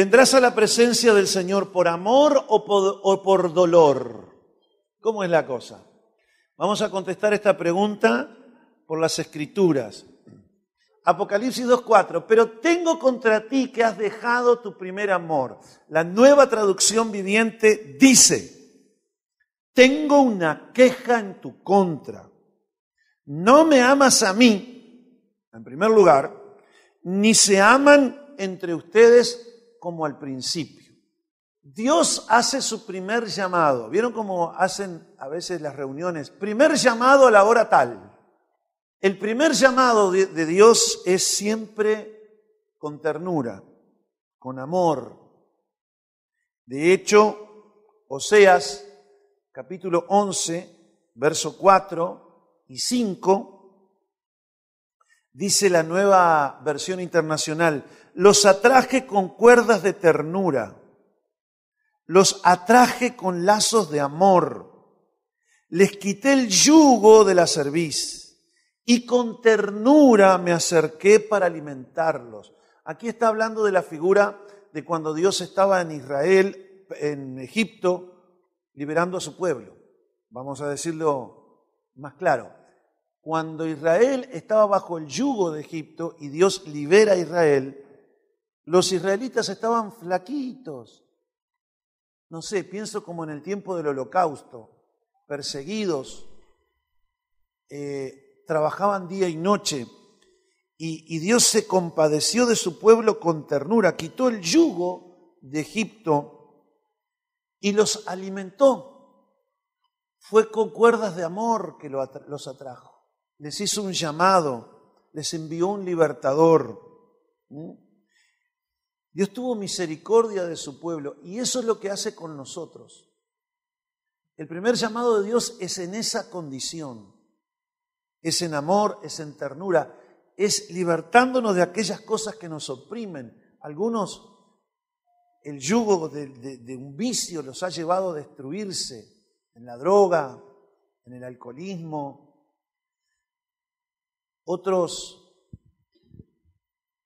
¿Vendrás a la presencia del Señor por amor o por, dolor? ¿Cómo es la cosa? Vamos a contestar esta pregunta por las escrituras. Apocalipsis 2.4, pero tengo contra ti que has dejado tu primer amor. La nueva traducción viviente dice, tengo una queja en tu contra. No me amas a mí, en primer lugar, ni se aman entre ustedes como al principio. Dios hace su primer llamado. ¿Vieron cómo hacen a veces las reuniones? Primer llamado a la hora tal. El primer llamado de Dios es siempre con ternura, con amor. De hecho, Oseas capítulo 11, verso 4 y 5, dice la nueva versión internacional, los atraje con cuerdas de ternura, los atraje con lazos de amor, les quité el yugo de la cerviz y con ternura me acerqué para alimentarlos. Aquí está hablando de la figura de cuando Dios estaba en Israel, en Egipto, liberando a su pueblo. Vamos a decirlo más claro. Cuando Israel estaba bajo el yugo de Egipto y Dios libera a Israel, los israelitas estaban flaquitos. No sé, pienso como en el tiempo del holocausto, perseguidos, eh, trabajaban día y noche. Y, Dios se compadeció de su pueblo con ternura, quitó el yugo de Egipto y los alimentó. Fue con cuerdas de amor que los atrajo. Les hizo un llamado, les envió un libertador. Dios tuvo misericordia de su pueblo y eso es lo que hace con nosotros. El primer llamado de Dios es en esa condición es en amor, es en ternura, es libertándonos de aquellas cosas que nos oprimen. Algunos, el yugo de, un vicio los ha llevado a destruirse en la droga, en el alcoholismo. Otros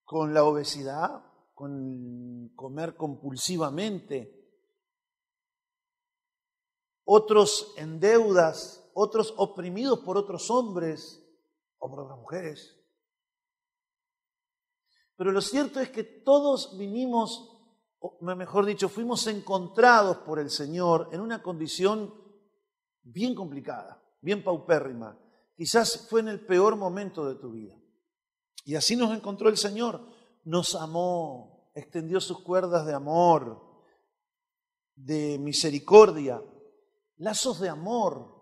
con la obesidad, con comer compulsivamente. Otros en deudas, otros oprimidos por otros hombres o por otras mujeres. Pero lo cierto es que todos vinimos, mejor dicho, fuimos encontrados por el Señor en una condición bien complicada, bien paupérrima. Quizás fue en el peor momento de tu vida. Y así nos encontró el Señor. Nos amó, extendió sus cuerdas de amor, de misericordia, lazos de amor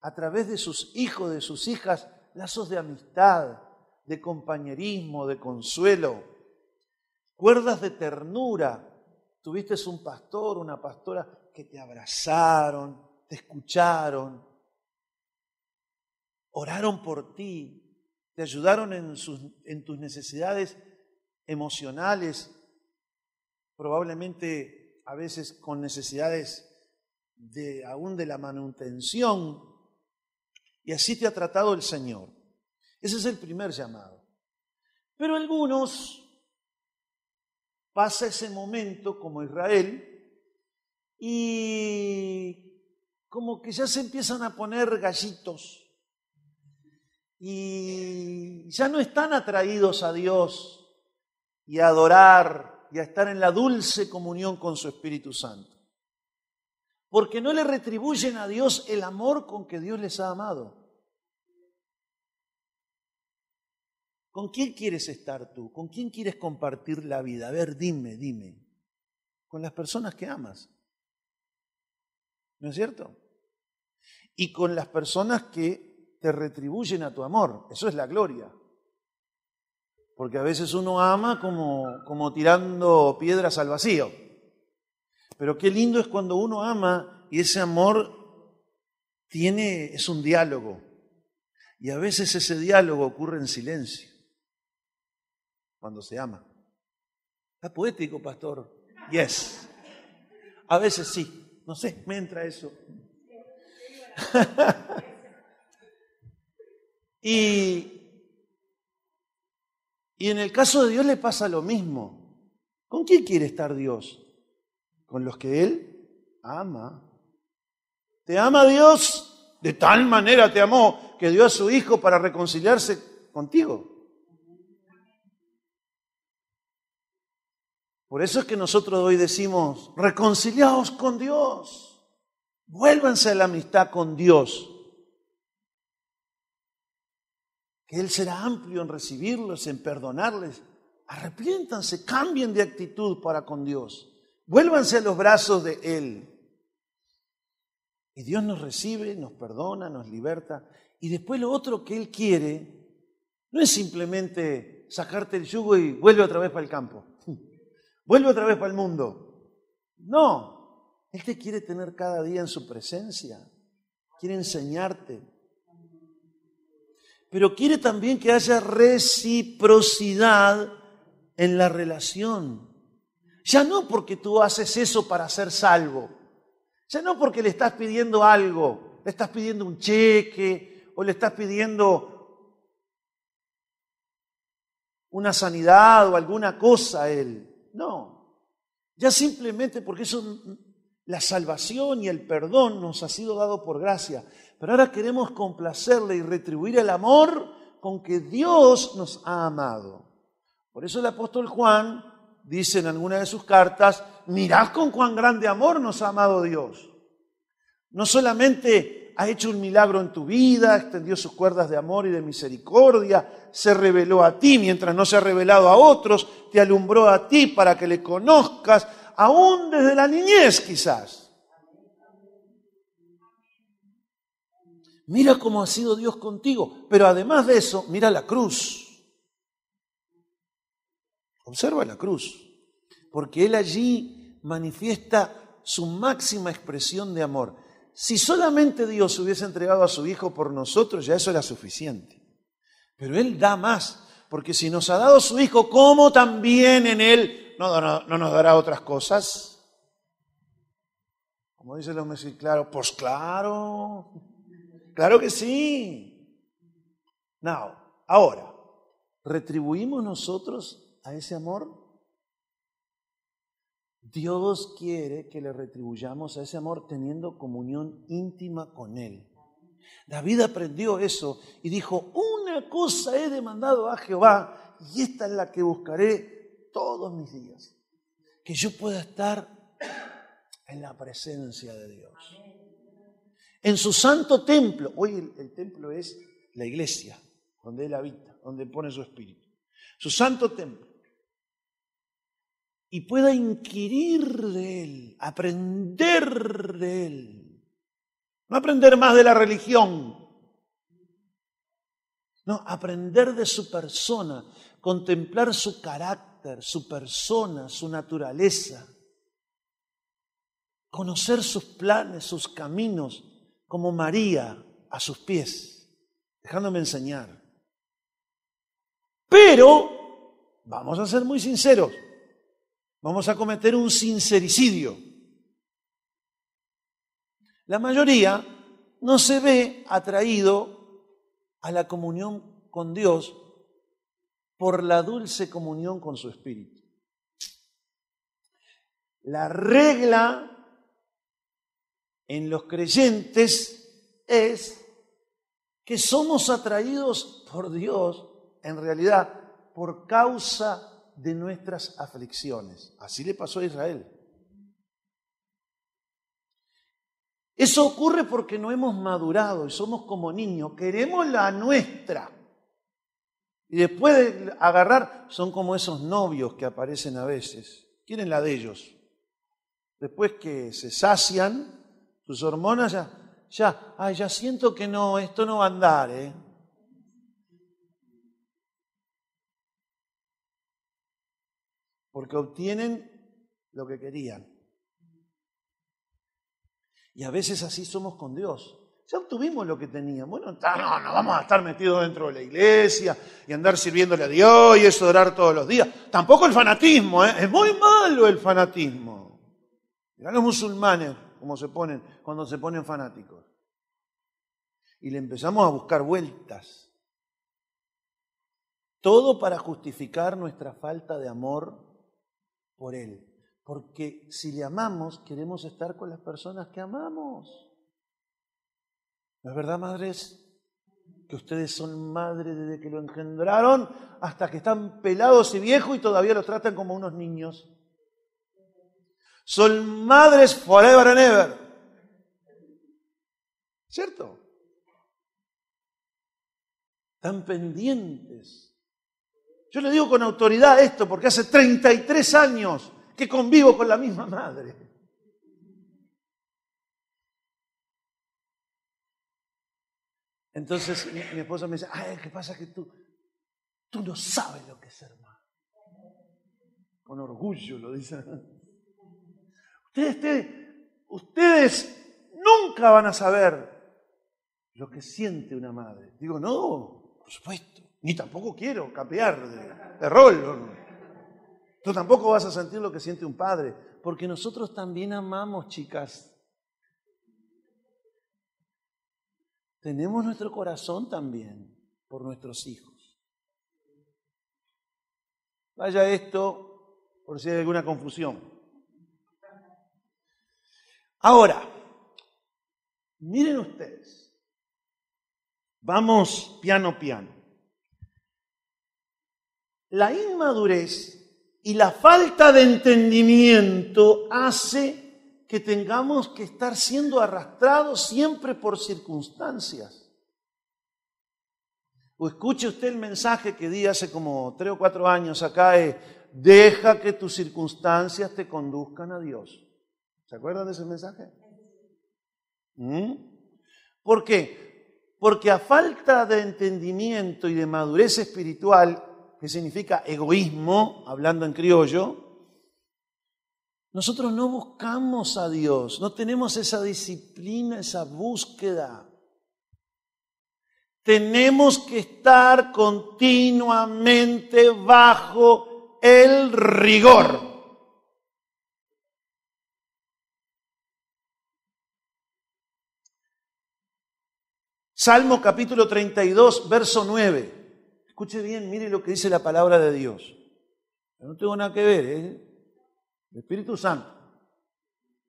a través de sus hijos, de sus hijas, lazos de amistad, de compañerismo, de consuelo, cuerdas de ternura. Tuviste un pastor, una pastora que te abrazaron, te escucharon, oraron por ti, te ayudaron en, en tus necesidades emocionales, probablemente a veces con necesidades de aún de la manutención y así te ha tratado el Señor. Ese es el primer llamado. Pero algunos pasa ese momento como Israel y como que ya se empiezan a poner gallitos y ya no están atraídos a Dios y a adorar y a estar en la dulce comunión con su Espíritu Santo porque no le retribuyen a Dios el amor con que Dios les ha amado. ¿Con quién quieres estar tú? ¿Con quién quieres compartir la vida? A ver, dime, dime. Con las personas que amas. ¿No es cierto? Y con las personas que te retribuyen a tu amor. Eso es la gloria. Porque a veces uno ama como, como tirando piedras al vacío. Pero qué lindo es cuando uno ama y ese amor tiene, es un diálogo. Y a veces ese diálogo ocurre en silencio, cuando se ama. Está poético, pastor. Yes. A veces sí. No sé, me entra eso. y, y en el caso de Dios le pasa lo mismo. ¿Con quién quiere estar Dios? Con los que Él ama. ¿Te ama Dios? De tal manera te amó que dio a su Hijo para reconciliarse contigo. Por eso es que nosotros hoy decimos, reconciliaos con Dios, vuélvanse a la amistad con Dios, que Él será amplio en recibirlos, en perdonarles. Arrepiéntanse, cambien de actitud para con Dios, vuélvanse a los brazos de Él. Y Dios nos recibe, nos perdona, nos liberta. Y después lo otro que Él quiere no es simplemente sacarte el yugo y vuelve otra vez para el campo. Vuelve otra vez para el mundo. No, Él te quiere tener cada día en su presencia. Quiere enseñarte. Pero quiere también que haya reciprocidad en la relación. Ya no porque tú haces eso para ser salvo. Ya no porque le estás pidiendo algo. Le estás pidiendo un cheque o le estás pidiendo una sanidad o alguna cosa a Él. No, ya simplemente porque eso, la salvación y el perdón nos ha sido dado por gracia. Pero ahora queremos complacerle y retribuir el amor con que Dios nos ha amado. Por eso el apóstol Juan dice en alguna de sus cartas, mirad con cuán grande amor nos ha amado Dios. No solamente ha hecho un milagro en tu vida, extendió sus cuerdas de amor y de misericordia, se reveló a ti mientras no se ha revelado a otros, te alumbró a ti para que le conozcas, aún desde la niñez quizás. Mira cómo ha sido Dios contigo, pero además de eso, mira la cruz. Observa la cruz, porque Él allí manifiesta su máxima expresión de amor. Si solamente Dios hubiese entregado a su Hijo por nosotros, ya eso era suficiente. Pero Él da más, porque si nos ha dado su Hijo, ¿cómo también en Él no, no, nos dará otras cosas? Como dicen los meses, claro, pues claro, claro que sí. Now, ahora, ¿retribuimos nosotros a ese amor? Dios quiere que le retribuyamos a ese amor teniendo comunión íntima con Él. David aprendió eso y dijo, una cosa he demandado a Jehová y esta es la que buscaré todos mis días. Que yo pueda estar en la presencia de Dios. En su santo templo. Hoy el, templo es la iglesia, donde Él habita, donde pone su espíritu. Su santo templo y pueda inquirir de Él, aprender de Él. No aprender más de la religión, no, aprender de su persona, contemplar su carácter, su persona, su naturaleza, conocer sus planes, sus caminos, como María a sus pies, dejándome enseñar. Pero, vamos a ser muy sinceros, vamos a cometer un sincericidio. La mayoría no se ve atraído a la comunión con Dios por la dulce comunión con su Espíritu. La regla en los creyentes es que somos atraídos por Dios, en realidad, por causa de nuestras aflicciones. Así le pasó a Israel. Eso ocurre porque no hemos madurado y somos como niños. Queremos la nuestra. Y después de agarrar, son como esos novios que aparecen a veces. Quieren la de ellos. Después que se sacian, sus hormonas ya, ya, ay, ya siento que no, esto no va a andar, ¿eh? porque obtienen lo que querían. Y a veces así somos con Dios. Ya obtuvimos lo que teníamos. Bueno, no, no vamos a estar metidos dentro de la iglesia y andar sirviéndole a Dios y eso orar todos los días. Tampoco el fanatismo, ¿eh? es muy malo el fanatismo. Mirá los musulmanes cómo se ponen cuando se ponen fanáticos. Y le empezamos a buscar vueltas. Todo para justificar nuestra falta de amor por Él. Porque si le amamos, queremos estar con las personas que amamos. ¿No es verdad, madres? Que ustedes son madres desde que lo engendraron hasta que están pelados y viejos y todavía los tratan como unos niños. Son madres forever and ever. ¿Cierto? Están pendientes. Yo le digo con autoridad esto porque hace 33 años que convivo con la misma madre. Entonces mi, esposa me dice, ay, ¿qué pasa que tú, tú no sabes lo que es ser madre? Con orgullo lo dice. Ustedes, ustedes, nunca van a saber lo que siente una madre. Digo, no, por supuesto, ni tampoco quiero cambiar de, de rol. Tú tampoco vas a sentir lo que siente un padre, porque nosotros también amamos, chicas. Tenemos nuestro corazón también por nuestros hijos. Vaya esto por si hay alguna confusión. Ahora, miren ustedes, vamos piano piano. La inmadurez y la falta de entendimiento hace que tengamos que estar siendo arrastrados siempre por circunstancias. O escuche usted el mensaje que di hace como tres o cuatro años acá, es, deja que tus circunstancias te conduzcan a Dios. ¿Se acuerdan de ese mensaje? ¿Mm? ¿Por qué? Porque a falta de entendimiento y de madurez espiritual, que significa egoísmo, hablando en criollo, nosotros no buscamos a Dios, no tenemos esa disciplina, esa búsqueda. Tenemos que estar continuamente bajo el rigor. Salmo capítulo 32, verso 9. Escuche bien, mire lo que dice la palabra de Dios. no tengo nada que ver, ¿eh? El Espíritu Santo.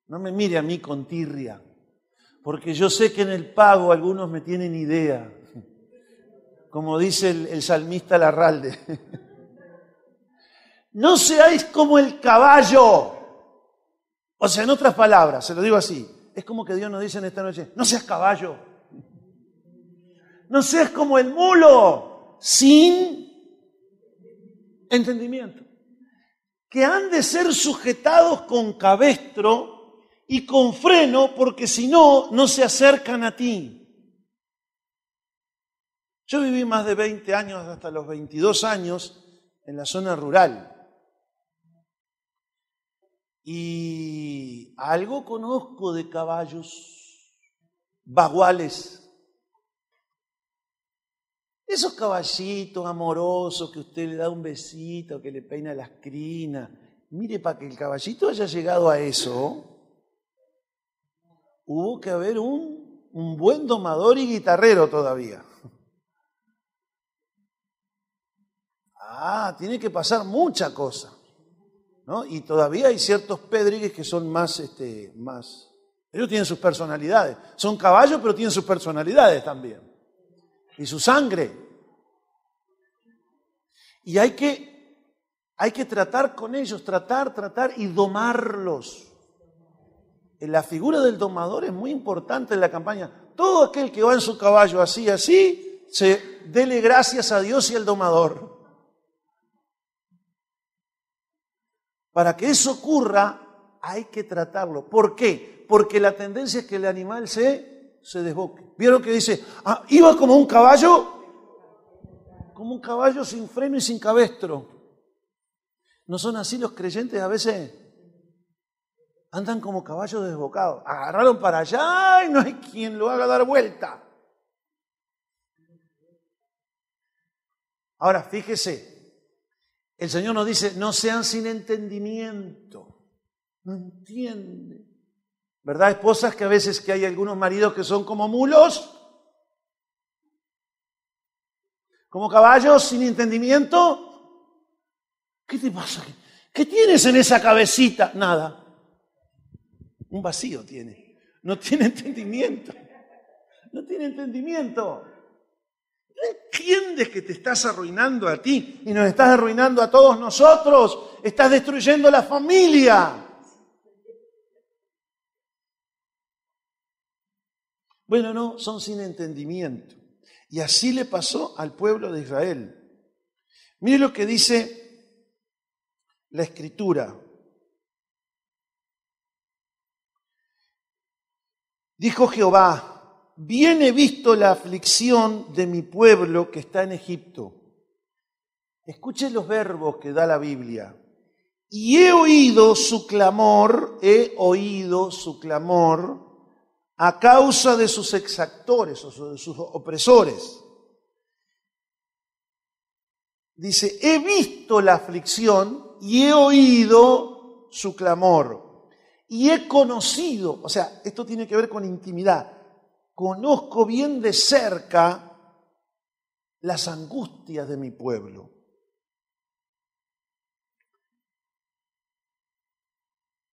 No me mire a mí con tirria, porque yo sé que en el pago algunos me tienen idea, como dice el, el salmista Larralde. No seáis como el caballo. O sea, en otras palabras, se lo digo así, es como que Dios nos dice en esta noche, no seas caballo, no seas como el mulo, sin entendimiento, que han de ser sujetados con cabestro y con freno, porque si no, no se acercan a ti. Yo viví más de 20 años, hasta los 22 años, en la zona rural. Y algo conozco de caballos baguales esos caballitos amorosos que usted le da un besito, que le peina las crinas. Mire, para que el caballito haya llegado a eso, hubo que haber un, un buen domador y guitarrero todavía. Ah, tiene que pasar mucha cosa. ¿no? Y todavía hay ciertos pedrigues que son más, este, más. Ellos tienen sus personalidades. Son caballos, pero tienen sus personalidades también y su sangre. Y hay que, hay que tratar con ellos, tratar, tratar y domarlos. La figura del domador es muy importante en la campaña. Todo aquel que va en su caballo así, así, se dele gracias a Dios y al domador. Para que eso ocurra, hay que tratarlo. ¿Por qué? Porque la tendencia es que el animal se se desboque. ¿Vieron que dice, ah, iba como un caballo? Como un caballo sin freno y sin cabestro. ¿No son así los creyentes a veces? Andan como caballos desbocados. Agarraron para allá y no hay quien lo haga dar vuelta. Ahora, fíjese, el Señor nos dice, no sean sin entendimiento. No entienden. ¿Verdad, esposas, que a veces que hay algunos maridos que son como mulos? Como caballos sin entendimiento. ¿Qué te pasa? ¿Qué tienes en esa cabecita? Nada. Un vacío tiene. No tiene entendimiento. No tiene entendimiento. ¿No entiendes que te estás arruinando a ti y nos estás arruinando a todos nosotros? Estás destruyendo la familia. Bueno, no, son sin entendimiento. Y así le pasó al pueblo de Israel. Mire lo que dice la escritura. Dijo Jehová, bien he visto la aflicción de mi pueblo que está en Egipto. Escuche los verbos que da la Biblia. Y he oído su clamor, he oído su clamor a causa de sus exactores o de sus opresores. Dice, he visto la aflicción y he oído su clamor. Y he conocido, o sea, esto tiene que ver con intimidad, conozco bien de cerca las angustias de mi pueblo.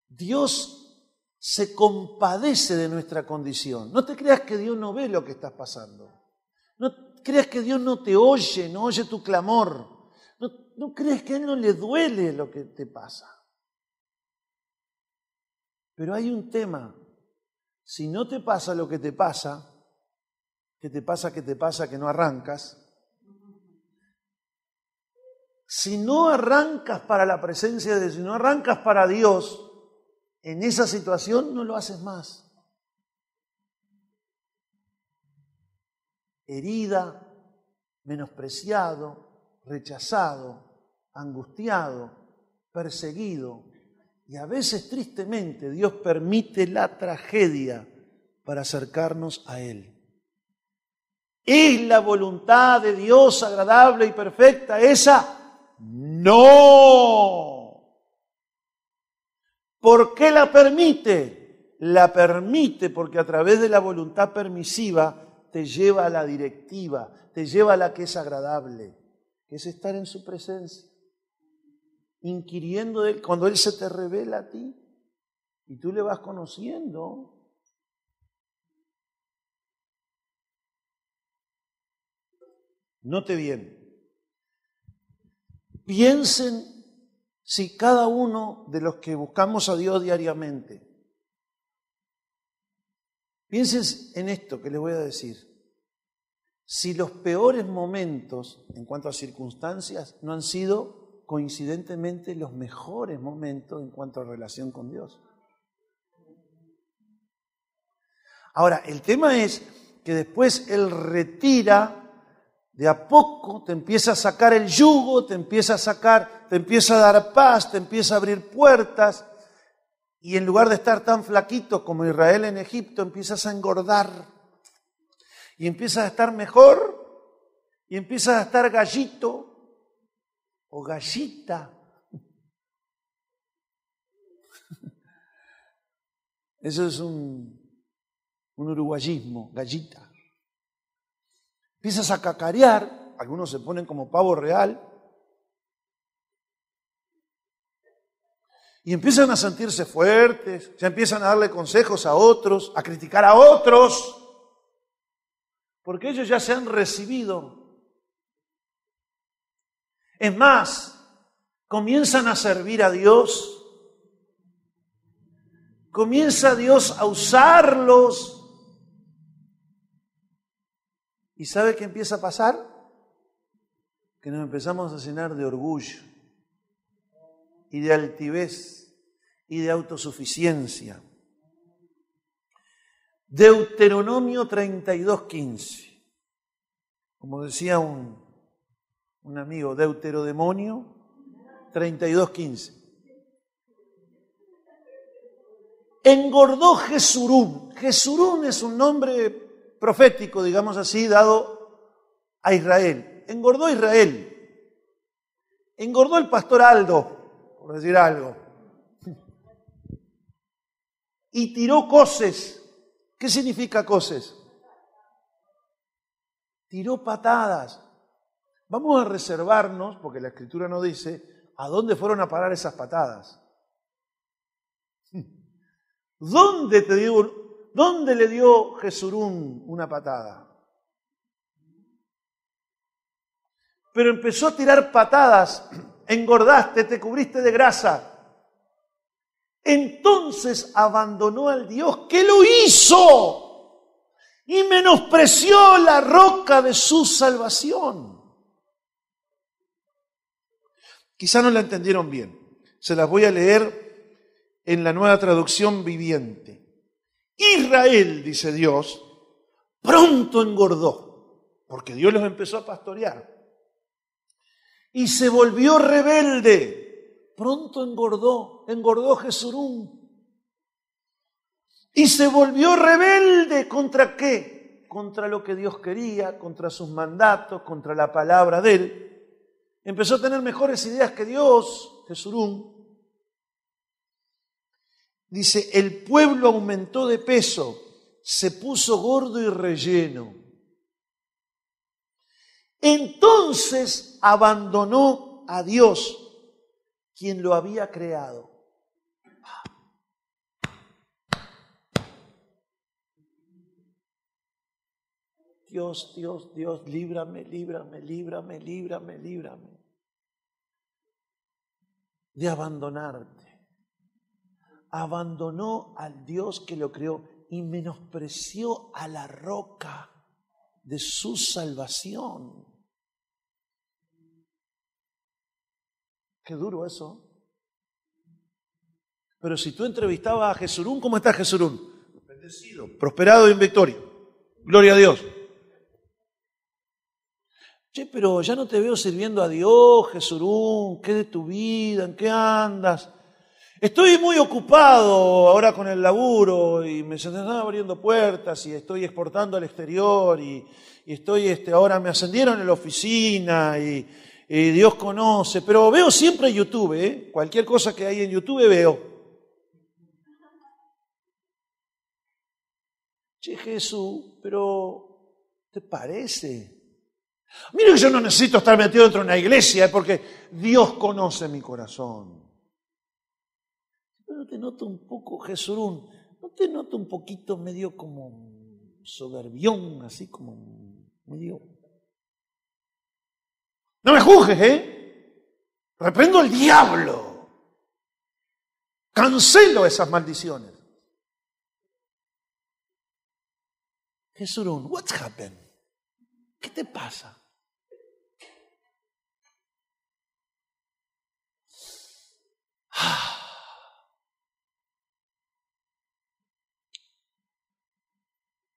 Dios se compadece de nuestra condición. No te creas que Dios no ve lo que estás pasando. No creas que Dios no te oye, no oye tu clamor. No, creas que a Él no le duele lo que te pasa. Pero hay un tema. Si no te pasa lo que te pasa, que te pasa, que te pasa, que no arrancas, si no arrancas para la presencia de Dios, si no arrancas para Dios, en esa situación no lo haces más. Herida, menospreciado, rechazado, angustiado, perseguido. Y a veces tristemente Dios permite la tragedia para acercarnos a Él. ¿Es la voluntad de Dios agradable y perfecta esa? No. ¿Por qué la permite? La permite porque a través de la voluntad permisiva te lleva a la directiva, te lleva a la que es agradable, que es estar en su presencia, inquiriendo de él, cuando él se te revela a ti y tú le vas conociendo. Note bien, piensen si cada uno de los que buscamos a Dios diariamente, piensen en esto que les voy a decir, si los peores momentos en cuanto a circunstancias no han sido coincidentemente los mejores momentos en cuanto a relación con Dios. Ahora, el tema es que después Él retira de a poco te empieza a sacar el yugo, te empieza a sacar, te empieza a dar paz, te empieza a abrir puertas. Y en lugar de estar tan flaquito como Israel en Egipto, empiezas a engordar. Y empiezas a estar mejor. Y empiezas a estar gallito o gallita. Eso es un, un uruguayismo, gallita. Empiezas a cacarear, algunos se ponen como pavo real, y empiezan a sentirse fuertes, ya empiezan a darle consejos a otros, a criticar a otros, porque ellos ya se han recibido. Es más, comienzan a servir a Dios, comienza Dios a usarlos ¿Y sabe qué empieza a pasar? Que nos empezamos a llenar de orgullo y de altivez y de autosuficiencia. Deuteronomio 32.15. Como decía un, un amigo, Deuterodemonio 32.15. Engordó Jesurún. Jesurún es un nombre profético, digamos así, dado a Israel. Engordó Israel. Engordó el pastor Aldo, por decir algo. Y tiró coces. ¿Qué significa coces? Tiró patadas. Vamos a reservarnos, porque la escritura no dice, ¿a dónde fueron a parar esas patadas? ¿Dónde, te dio, dónde le dio Jesurún una patada? Pero empezó a tirar patadas, engordaste, te cubriste de grasa. Entonces abandonó al Dios que lo hizo y menospreció la roca de su salvación. Quizá no la entendieron bien. Se las voy a leer en la nueva traducción viviente. Israel, dice Dios, pronto engordó, porque Dios los empezó a pastorear. Y se volvió rebelde. Pronto engordó, engordó Jesurún. Y se volvió rebelde contra qué? Contra lo que Dios quería, contra sus mandatos, contra la palabra de él empezó a tener mejores ideas que Dios, Jesurún. Dice, el pueblo aumentó de peso, se puso gordo y relleno. Entonces abandonó a Dios, quien lo había creado. Dios, Dios, Dios, líbrame, líbrame, líbrame, líbrame, líbrame de abandonarte. Abandonó al Dios que lo creó y menospreció a la roca de su salvación. Qué duro eso. Pero si tú entrevistabas a Jesurún, ¿cómo está Jesurún? Bendecido, prosperado y en victoria. Gloria a Dios. Che, pero ya no te veo sirviendo a Dios, Jesurún, ¿qué de tu vida? ¿En qué andas? Estoy muy ocupado ahora con el laburo y me están abriendo puertas y estoy exportando al exterior y, estoy, este, ahora me ascendieron en la oficina y, Dios conoce, pero veo siempre YouTube, ¿eh? cualquier cosa que hay en YouTube veo. Che, Jesús, pero ¿te parece? Mire que yo no necesito estar metido dentro de una iglesia porque Dios conoce mi corazón. Pero te noto un poco, Jesurún, no te noto un poquito medio como soberbión, así como medio... No me juzgues, ¿eh? Reprendo al diablo. Cancelo esas maldiciones. Jesurún, what's happened? ¿Qué te pasa?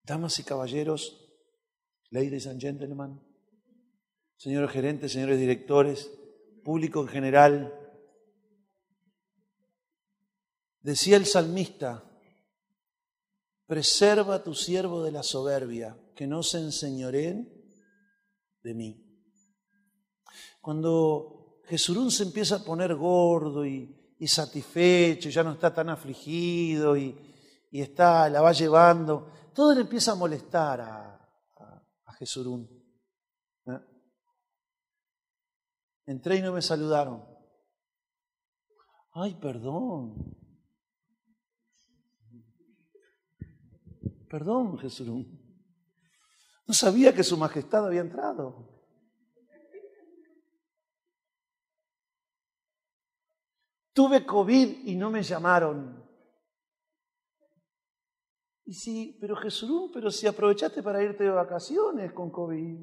Damas y caballeros, ladies and gentlemen, señores gerentes, señores directores, público en general, decía el salmista, preserva a tu siervo de la soberbia, que no se enseñoreen de mí. Cuando Jesurún se empieza a poner gordo y, satisfecho, ya no está tan afligido y, está, la va llevando, todo le empieza a molestar a, Jesurún. ¿eh? Entré y no me saludaron. Ay, perdón. Perdón, Jesurún. No sabía que su majestad había entrado. Tuve COVID y no me llamaron. Y sí, pero Jesús, pero si aprovechaste para irte de vacaciones con COVID.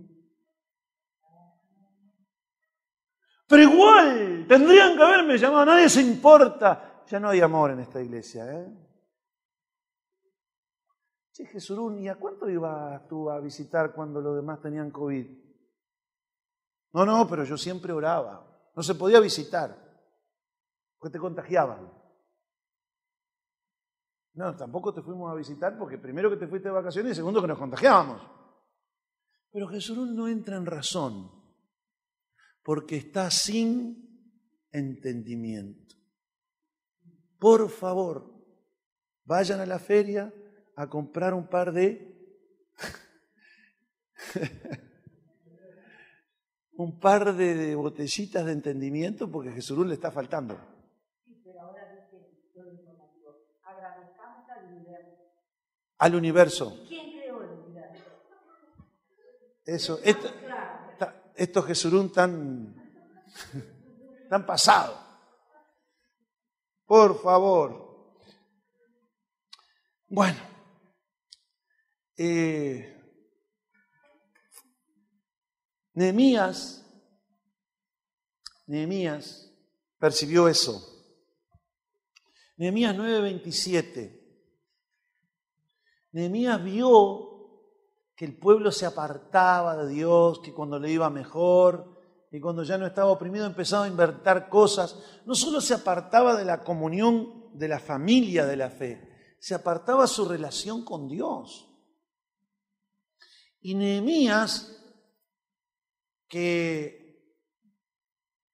Pero igual, tendrían que haberme llamado, nadie se importa. Ya no hay amor en esta iglesia, ¿eh? Che, Jesurún, ¿y a cuánto ibas tú a visitar cuando los demás tenían COVID? No, no, pero yo siempre oraba. No se podía visitar, porque te contagiaban. No, tampoco te fuimos a visitar porque primero que te fuiste de vacaciones y segundo que nos contagiábamos. Pero Jesurún no entra en razón porque está sin entendimiento. Por favor, vayan a la feria, a comprar un par de... un par de, botellitas de entendimiento porque Jesús le está faltando. Al universo. ¿Quién creó el universo? Eso, esto, estos Jesús tan, tan pasado. Por favor. Bueno. Eh, Nehemías, Nehemías percibió eso. Nehemías 9:27. Nehemías vio que el pueblo se apartaba de Dios, que cuando le iba mejor, que cuando ya no estaba oprimido empezaba a inventar cosas. No solo se apartaba de la comunión de la familia de la fe, se apartaba su relación con Dios. Y Nehemías que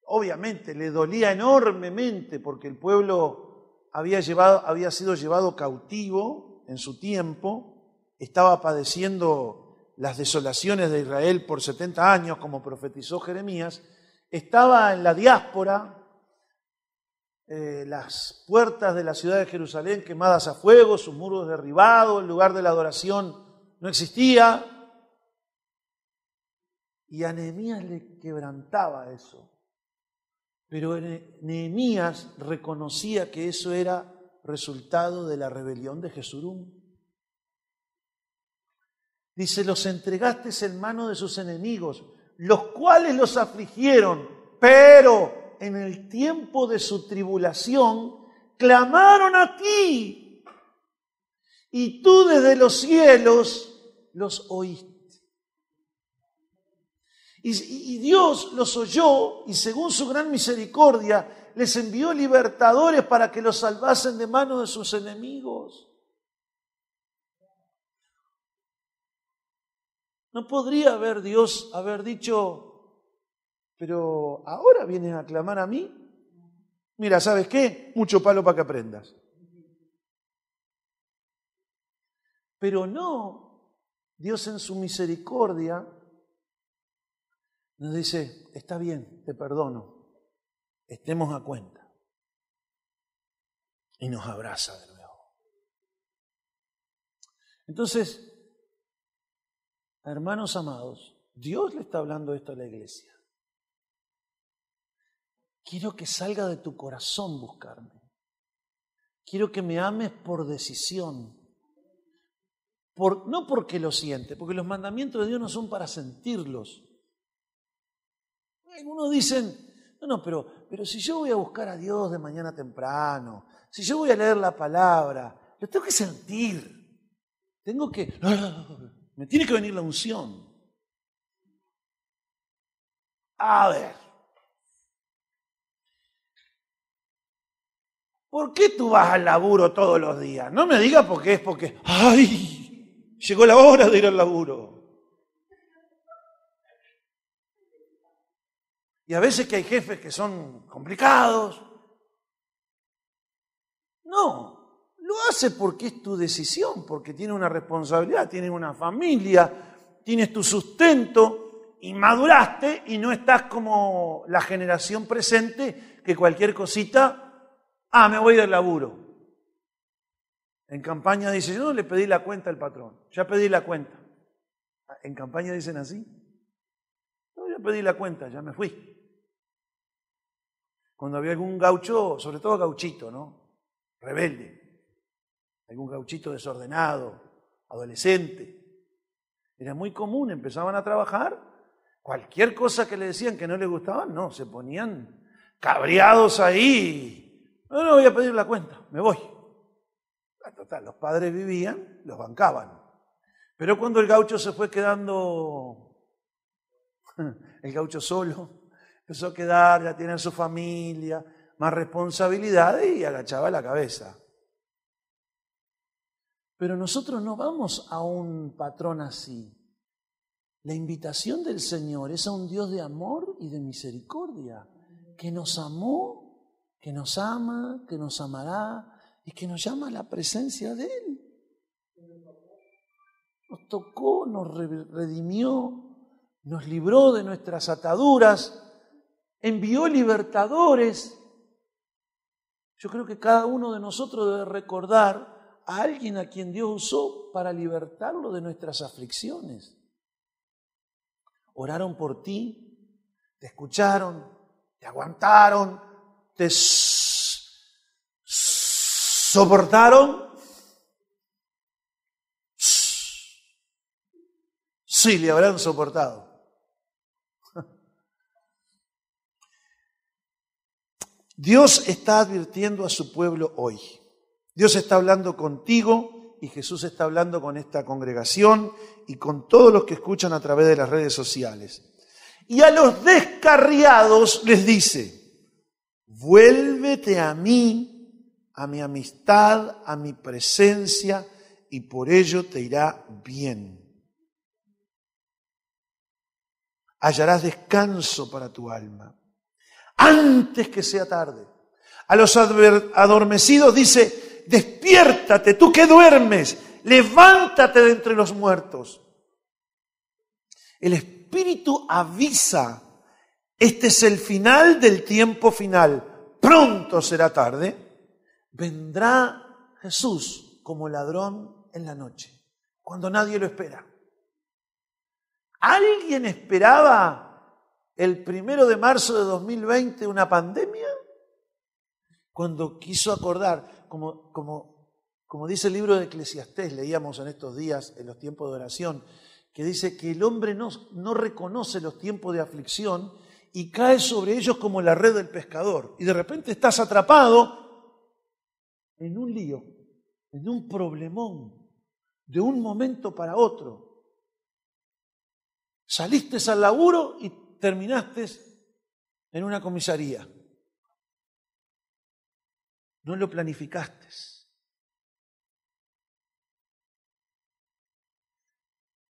obviamente le dolía enormemente porque el pueblo había, sido llevado cautivo en su tiempo, estaba padeciendo las desolaciones de Israel por 70 años, como profetizó Jeremías, estaba en la diáspora, eh, las puertas de la ciudad de Jerusalén quemadas a fuego, sus muros derribados, el lugar de la adoración no existía, y a Nehemías le quebrantaba eso. Pero Nehemías reconocía que eso era resultado de la rebelión de Jesurum. Dice, los entregaste en mano de sus enemigos, los cuales los afligieron, pero en el tiempo de su tribulación clamaron a ti. Y tú desde los cielos los oíste. Y, Dios los oyó y según su gran misericordia les envió libertadores para que los salvasen de manos de sus enemigos. ¿No podría haber Dios haber dicho, pero ahora vienen a clamar a mí? Mira, ¿sabes qué? Mucho palo para que aprendas. Pero no, Dios en su misericordia nos dice, está bien, te perdono, estemos a cuenta. Y nos abraza de nuevo. Entonces, hermanos amados, Dios le está hablando esto a la iglesia. Quiero que salga de tu corazón buscarme. Quiero que me ames por decisión. Por, no porque lo siente, porque los mandamientos de Dios no son para sentirlos, algunos dicen, no, no, pero, pero si yo voy a buscar a Dios de mañana temprano, si yo voy a leer la palabra, lo tengo que sentir. Tengo que, me tiene que venir la unción. A ver. ¿Por qué tú vas al laburo todos los días? No me digas porque es porque, ay, llegó la hora de ir al laburo. Y a veces que hay jefes que son complicados. No, lo hace porque es tu decisión, porque tiene una responsabilidad, tienes una familia, tienes tu sustento y maduraste y no estás como la generación presente que cualquier cosita, ah, me voy del laburo. En campaña dice, yo no le pedí la cuenta al patrón, ya pedí la cuenta. En campaña dicen así. No, ya pedí la cuenta, ya me fui. Cuando había algún gaucho, sobre todo gauchito, ¿no? Rebelde. Algún gauchito desordenado, adolescente. Era muy común, empezaban a trabajar, cualquier cosa que le decían que no les gustaba, no, se ponían cabreados ahí. No, no voy a pedir la cuenta, me voy. Total, los padres vivían, los bancaban. Pero cuando el gaucho se fue quedando, el gaucho solo, empezó a quedar, ya tiene su familia, más responsabilidades y agachaba la cabeza. Pero nosotros no vamos a un patrón así. La invitación del Señor es a un Dios de amor y de misericordia, que nos amó, que nos ama, que nos amará y que nos llama a la presencia de Él. Nos tocó, nos redimió, nos libró de nuestras ataduras, envió libertadores. Yo creo que cada uno de nosotros debe recordar a alguien a quien Dios usó para libertarlo de nuestras aflicciones. Oraron por ti, te escucharon, te aguantaron, te soportaron. Sí, le habrán soportado. Dios está advirtiendo a su pueblo hoy. Dios está hablando contigo y Jesús está hablando con esta congregación y con todos los que escuchan a través de las redes sociales. Y a los descarriados les dice, vuélvete a mí, a mi amistad, a mi presencia, y por ello te irá bien. Hallarás descanso para tu alma antes que sea tarde. A los adormecidos dice, despiértate, tú que duermes, levántate de entre los muertos. El Espíritu avisa, este es el final del tiempo final, pronto será tarde, vendrá Jesús como ladrón en la noche, cuando nadie lo espera. ¿Alguien esperaba el primero de marzo de 2020 una pandemia? Cuando quiso acordar, como, como, como dice el libro de Eclesiastés, leíamos en estos días, en los tiempos de oración, que dice que el hombre no, no reconoce los tiempos de aflicción y cae sobre ellos como la red del pescador. Y de repente estás atrapado en un lío, en un problemón, de un momento para otro. Saliste al laburo y terminaste en una comisaría. No lo planificaste.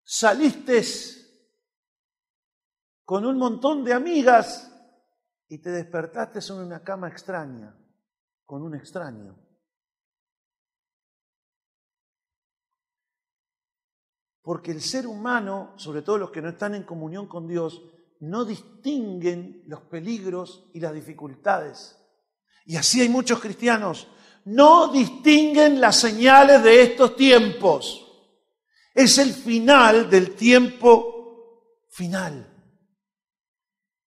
Saliste con un montón de amigas y te despertaste en una cama extraña, con un extraño. Porque el ser humano, sobre todo los que no están en comunión con Dios, no distinguen los peligros y las dificultades. Y así hay muchos cristianos. No distinguen las señales de estos tiempos. Es el final del tiempo final.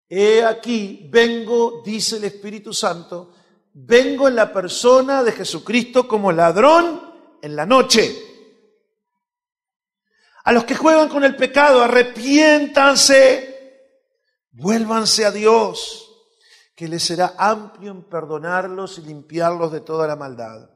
He aquí, vengo, dice el Espíritu Santo, vengo en la persona de Jesucristo como ladrón en la noche. A los que juegan con el pecado, arrepiéntanse Vuélvanse a Dios, que les será amplio en perdonarlos y limpiarlos de toda la maldad.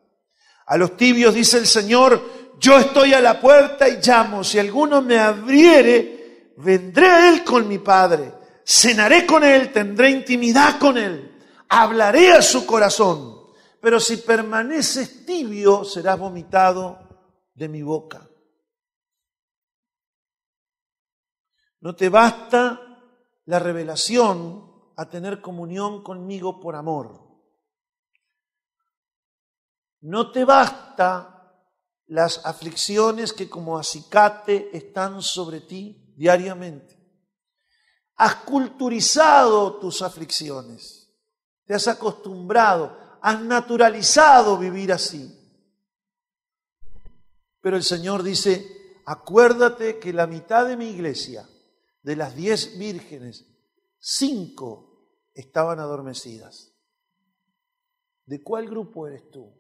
A los tibios dice el Señor, yo estoy a la puerta y llamo, si alguno me abriere, vendré a Él con mi Padre, cenaré con Él, tendré intimidad con Él, hablaré a su corazón, pero si permaneces tibio, serás vomitado de mi boca. No te basta la revelación a tener comunión conmigo por amor. No te basta las aflicciones que como acicate están sobre ti diariamente. Has culturizado tus aflicciones, te has acostumbrado, has naturalizado vivir así. Pero el Señor dice, acuérdate que la mitad de mi iglesia de las diez vírgenes, cinco estaban adormecidas. ¿De cuál grupo eres tú?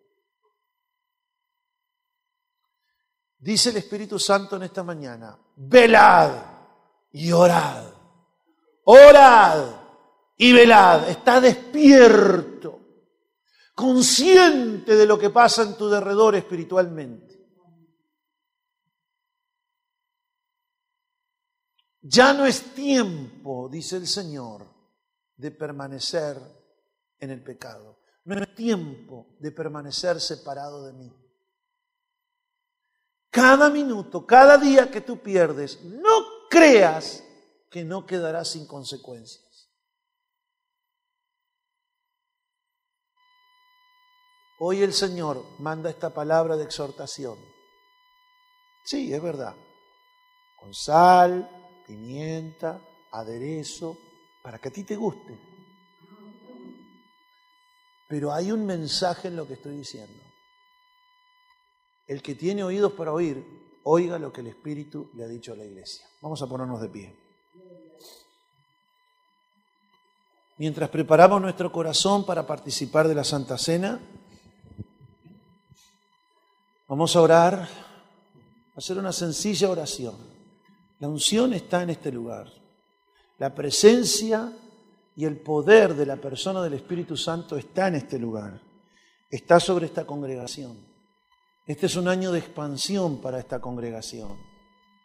Dice el Espíritu Santo en esta mañana, velad y orad. Orad y velad. Está despierto, consciente de lo que pasa en tu derredor espiritualmente. Ya no es tiempo, dice el Señor, de permanecer en el pecado. No es tiempo de permanecer separado de mí. Cada minuto, cada día que tú pierdes, no creas que no quedarás sin consecuencias. Hoy el Señor manda esta palabra de exhortación. Sí, es verdad. Con sal, pimienta, aderezo, para que a ti te guste. Pero hay un mensaje en lo que estoy diciendo. El que tiene oídos para oír, oiga lo que el Espíritu le ha dicho a la iglesia. Vamos a ponernos de pie. Mientras preparamos nuestro corazón para participar de la Santa Cena, vamos a orar, a hacer una sencilla oración. La unción está en este lugar. La presencia y el poder de la persona del Espíritu Santo está en este lugar. Está sobre esta congregación. Este es un año de expansión para esta congregación,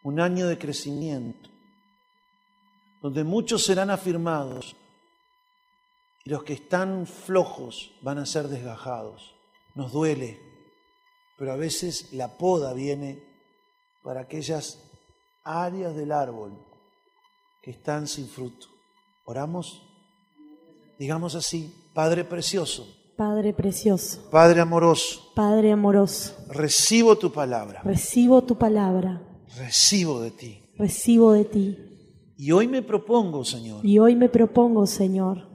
un año de crecimiento, donde muchos serán afirmados y los que están flojos van a ser desgajados. Nos duele, pero a veces la poda viene para aquellas áreas del árbol que están sin fruto. ¿Oramos? Digamos así, Padre precioso. Padre precioso. Padre amoroso. Padre amoroso. Recibo tu palabra. Recibo tu palabra. Recibo de ti. Recibo de ti. Y hoy me propongo, Señor. Y hoy me propongo, Señor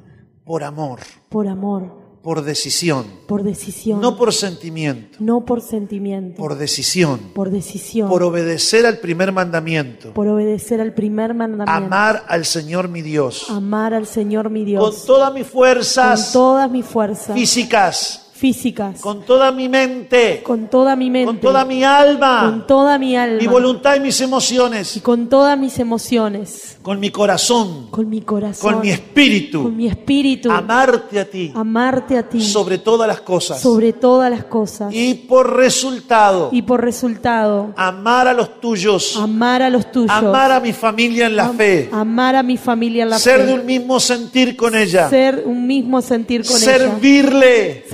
por amor, por amor, por decisión, por decisión, no por sentimiento, no por sentimiento, por decisión, por decisión, por obedecer al primer mandamiento, por obedecer al primer mandamiento, amar al Señor mi Dios, amar al Señor mi Dios, con todas mis fuerzas, con todas mis fuerzas. físicas, físicas, con toda mi mente, con toda mi mente, con toda mi alma, con toda mi alma, mi voluntad y mis emociones, y con todas mis emociones, con mi corazón, con mi corazón, con mi espíritu, con mi espíritu, amarte a ti, amarte a ti, sobre todas las cosas, sobre todas las cosas, y por resultado, y por resultado, amar a los tuyos, amar a los tuyos, amar a mi familia en la am- fe, amar a mi familia en la ser fe, de un mismo sentir con ella, ser un mismo sentir con ella, servirle,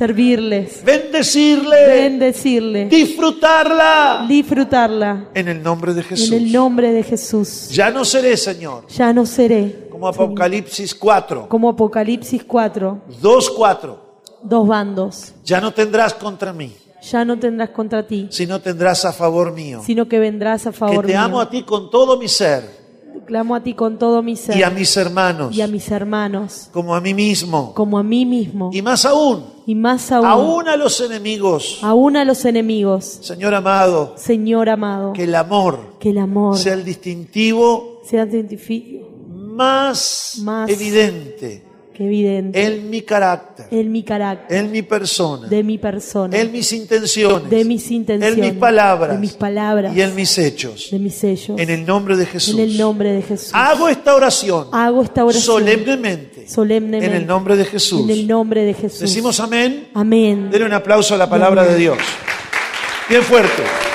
servirles, bendecirle, bendecirle, disfrutarla disfrutarla. en el nombre de Jesús. En el nombre de Jesús. Ya no seré, Señor, Ya no seré como Apocalipsis 4, como Apocalipsis 4, 2, 4. dos bandos. Ya no tendrás contra mí, Ya no tendrás contra ti, sino tendrás a favor mío. sino que vendrás a Que favor te mío. amo a ti con todo mi ser Clamo a ti con todo mi ser y a mis hermanos, y a mis hermanos, como a mí mismo. como a mí mismo, Y más aún, y más aún, aún a los enemigos. aún a los enemigos. Señor amado, Señor amado, que el amor que el amor sea el distintivo sea identifi- más, Más. evidente evidente en mi carácter, en mi carácter, en mi persona, de mi persona, en mis intenciones, de mis intenciones, en mis palabras, de mis palabras, y en mis hechos. de mis sellos. En el nombre de Jesús. En el nombre de Jesús. Hago esta oración Hago esta oración solemnemente, solemnemente en el nombre de Jesús. en el nombre de Jesús. Decimos amén. Amén. Denle un aplauso a la palabra de Dios. Bien fuerte.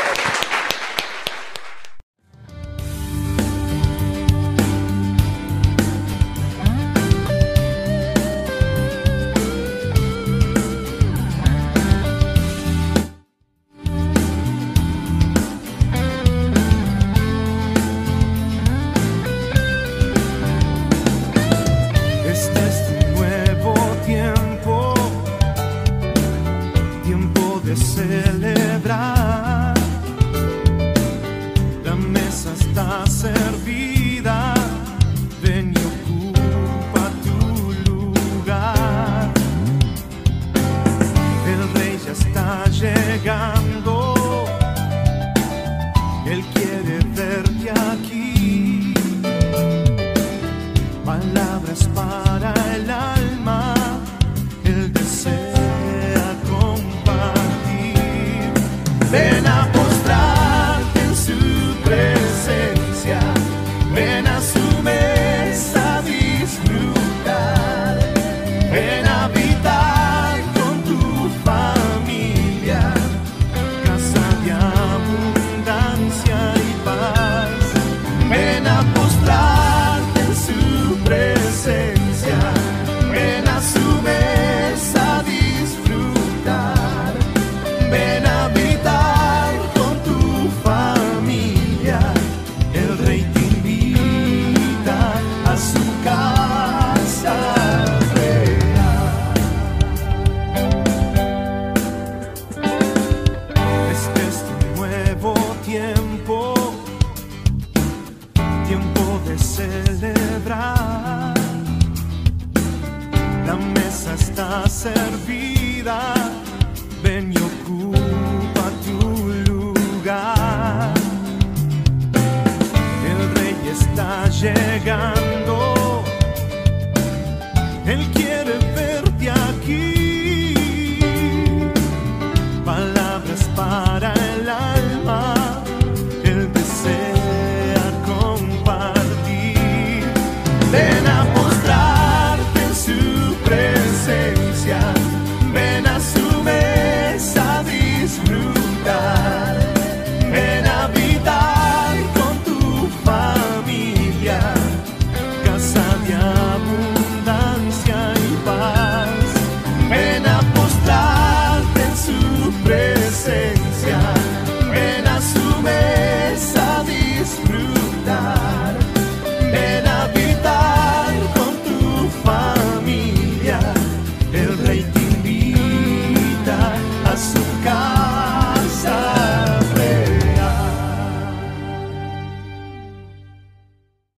celebrar. La mesa está servida, ven y ocupa tu lugar. El rey está llegando.